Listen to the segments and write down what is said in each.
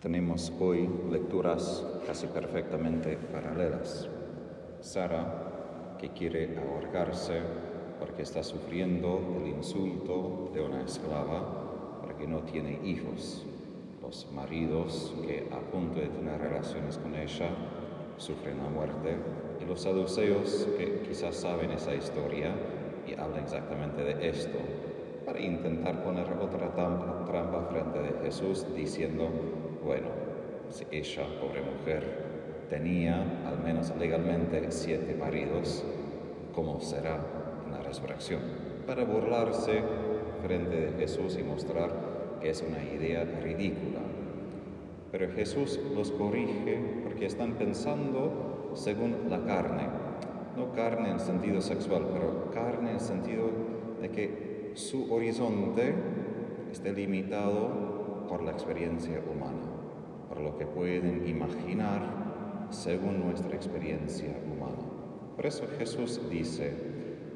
Tenemos hoy lecturas casi perfectamente paralelas. Sara, que quiere ahorcarse porque está sufriendo el insulto de una esclava, porque no tiene hijos. Los maridos que a punto de tener relaciones con ella sufren la muerte. Y los saduceos que quizás saben esa historia y hablan exactamente de esto, para intentar poner otra trampa, trampa frente de Jesús diciendo, bueno, si ella, pobre mujer, tenía al menos legalmente siete maridos, ¿cómo será en la resurrección? Para burlarse frente de Jesús y mostrar que es una idea ridícula. Pero Jesús los corrige porque están pensando según la carne, no carne en sentido sexual, pero carne en sentido de que su horizonte esté limitado por la experiencia humana lo que pueden imaginar según nuestra experiencia humana. Por eso Jesús dice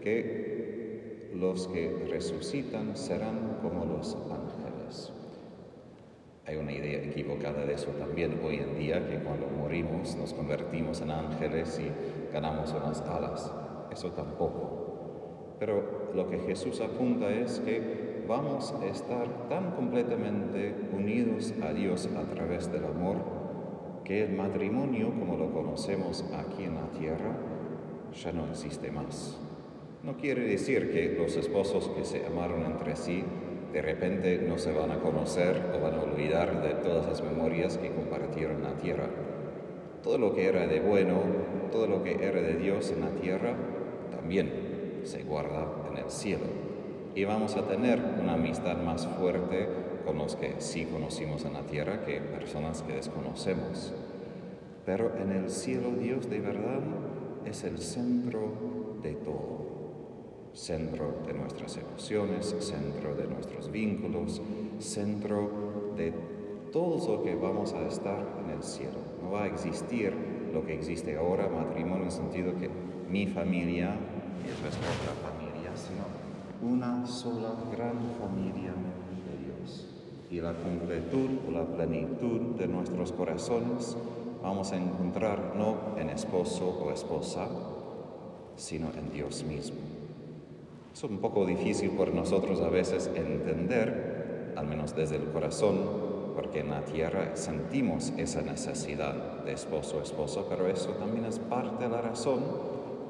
que los que resucitan serán como los ángeles. Hay una idea equivocada de eso también hoy en día, que cuando morimos nos convertimos en ángeles y ganamos unas alas. Eso tampoco. Pero lo que Jesús apunta es que vamos a estar tan completamente unidos a Dios a través del amor que el matrimonio como lo conocemos aquí en la tierra ya no existe más. No quiere decir que los esposos que se amaron entre sí de repente no se van a conocer o van a olvidar de todas las memorias que compartieron en la tierra. Todo lo que era de bueno, todo lo que era de Dios en la tierra, también se guarda en el cielo y vamos a tener una amistad más fuerte con los que sí conocimos en la tierra que personas que desconocemos. Pero en el cielo Dios de verdad es el centro de todo, centro de nuestras emociones, centro de nuestros vínculos, centro de todo lo que vamos a estar en el cielo. No va a existir lo que existe ahora, matrimonio en el sentido que mi familia es nuestra familia, sino una sola gran familia de Dios. Y la completud o la plenitud de nuestros corazones vamos a encontrar no en esposo o esposa, sino en Dios mismo. Es un poco difícil por nosotros a veces entender, al menos desde el corazón, porque en la tierra sentimos esa necesidad de esposo o esposa, pero eso también es parte de la razón.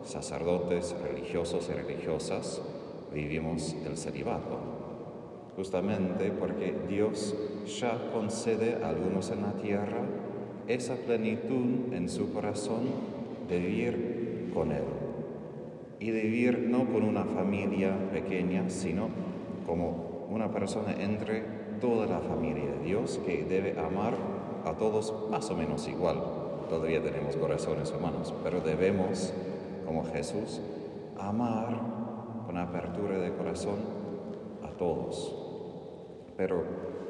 Sacerdotes, religiosos y religiosas vivimos el celibato, justamente porque Dios ya concede a algunos en la tierra esa plenitud en su corazón de vivir con Él y de vivir no con una familia pequeña, sino como una persona entre toda la familia de Dios que debe amar a todos más o menos igual. Todavía tenemos corazones humanos, pero debemos, como Jesús, amar con apertura de corazón a todos. Pero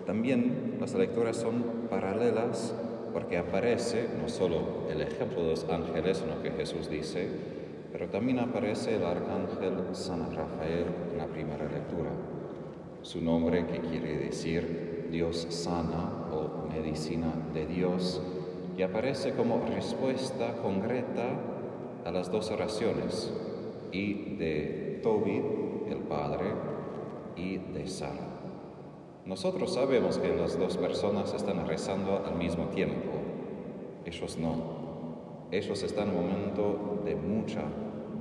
también las lecturas son paralelas porque aparece no solo el ejemplo de los ángeles en lo que Jesús dice, pero también aparece el arcángel San Rafael en la primera lectura. Su nombre que quiere decir Dios sana o medicina de Dios, y aparece como respuesta concreta a las dos oraciones y de Tobit, el padre, y de Sara. Nosotros sabemos que las dos personas están rezando al mismo tiempo. Ellos no. Ellos están en un momento de mucha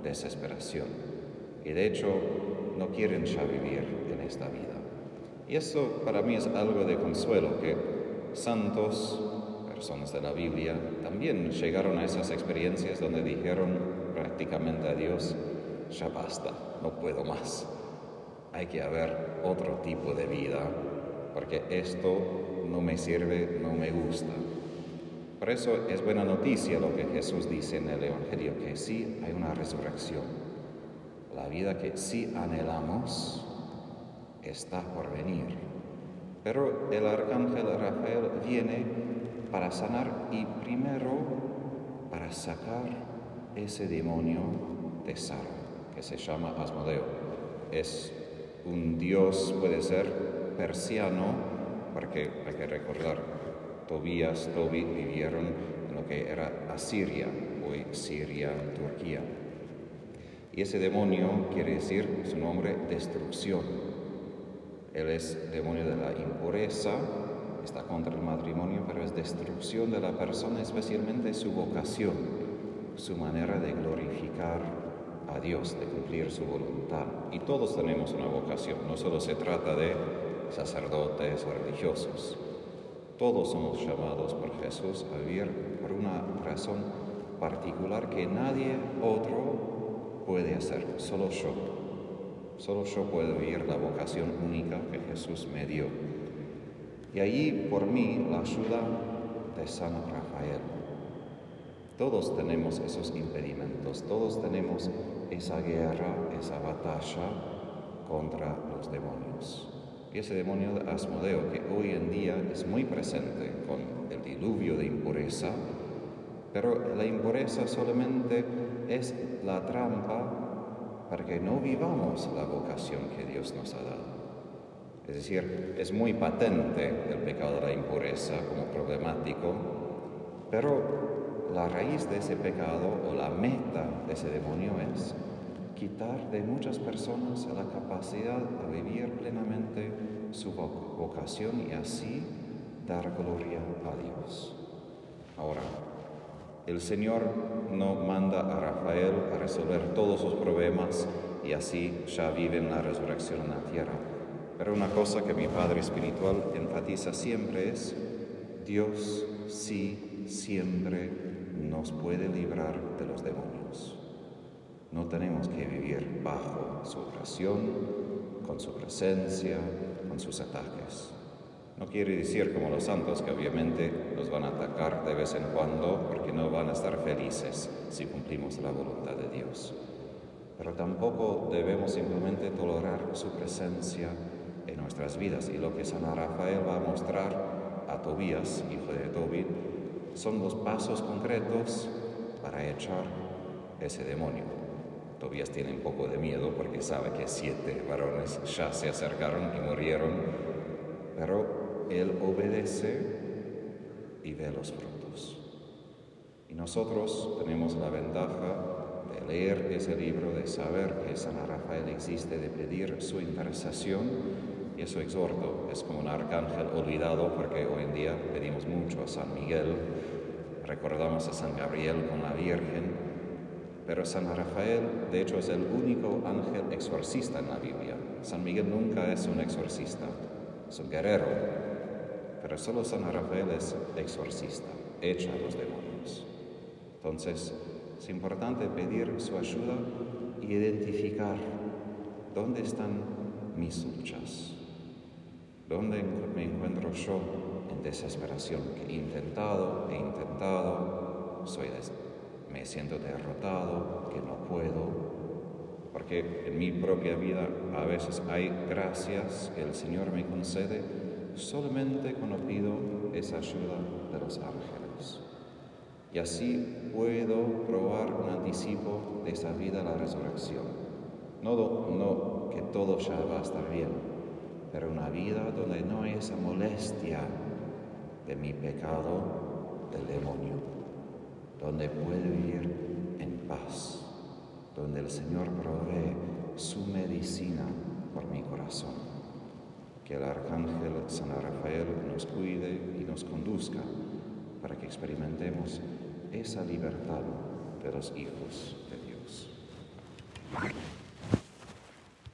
desesperación. Y de hecho no quieren ya vivir en esta vida. Y eso para mí es algo de consuelo, que santos, personas de la Biblia, también llegaron a esas experiencias donde dijeron prácticamente a Dios, ya basta, no puedo más. Hay que haber otro tipo de vida, porque esto no me sirve, no me gusta. Por eso es buena noticia lo que Jesús dice en el Evangelio, que sí hay una resurrección. La vida que sí anhelamos está por venir. Pero el arcángel Rafael viene para sanar y primero para sacar ese demonio de Sara que se llama Asmodeo. Es un dios, puede ser persiano, porque hay que recordar, Tobías, Tobit vivieron en lo que era Asiria, hoy Siria, Turquía. Y ese demonio quiere decir su nombre destrucción. Él es demonio de la impureza, está contra el matrimonio, pero es destrucción de la persona, especialmente su vocación, su manera de glorificar a Dios, de cumplir su voluntad. Y todos tenemos una vocación, no solo se trata de sacerdotes o religiosos. Todos somos llamados por Jesús a vivir por una razón particular que nadie otro puede hacer, solo yo. Solo yo puedo vivir la vocación única que Jesús me dio. Y allí por mí la ayuda de San Rafael. Todos tenemos esos impedimentos, todos tenemos esa guerra, esa batalla contra los demonios. Y ese demonio de Asmodeo, que hoy en día es muy presente con el diluvio de impureza, pero la impureza solamente es la trampa para que no vivamos la vocación que Dios nos ha dado. Es decir, es muy patente el pecado de la impureza como problemático, pero la raíz de ese pecado o la meta de ese demonio es quitar de muchas personas la capacidad de vivir plenamente su vocación y así dar gloria a Dios. Ahora, el Señor no manda a Rafael a resolver todos sus problemas y así ya vive en la resurrección en la tierra. Pero una cosa que mi Padre Espiritual enfatiza siempre es, Dios sí siempre nos puede librar de los demonios. No tenemos que vivir bajo su oración, con su presencia, con sus ataques. No quiere decir como los santos que obviamente los van a atacar de vez en cuando porque no van a estar felices si cumplimos la voluntad de Dios. Pero tampoco debemos simplemente tolerar su presencia en nuestras vidas. Y lo que San Rafael va a mostrar a Tobías, hijo de Tobit, son los pasos concretos para echar ese demonio. Tobías tiene un poco de miedo porque sabe que siete varones ya se acercaron y murieron, pero él obedece y ve los frutos. Y nosotros tenemos la ventaja de leer ese libro, de saber que San Rafael existe, de pedir su intercesión, y eso exhorto, es como un arcángel olvidado porque hoy en día pedimos mucho a San Miguel, recordamos a San Gabriel con la Virgen, pero San Rafael, de hecho, es el único ángel exorcista en la Biblia. San Miguel nunca es un exorcista, es un guerrero. Pero solo San Rafael es exorcista, echa a los demonios. Entonces, es importante pedir su ayuda y identificar dónde están mis luchas, dónde me encuentro yo en desesperación, que he intentado, he intentado, soy me siento derrotado, que no puedo, porque en mi propia vida a veces hay gracias que el Señor me concede solamente cuando pido esa ayuda de los ángeles. Y así puedo probar un anticipo de esa vida la resurrección. No, no que todo ya va a estar bien, pero una vida donde no hay esa molestia de mi pecado, del demonio donde puede vivir en paz, donde el Señor provee su medicina por mi corazón. Que el Arcángel San Rafael nos cuide y nos conduzca para que experimentemos esa libertad de los hijos de Dios.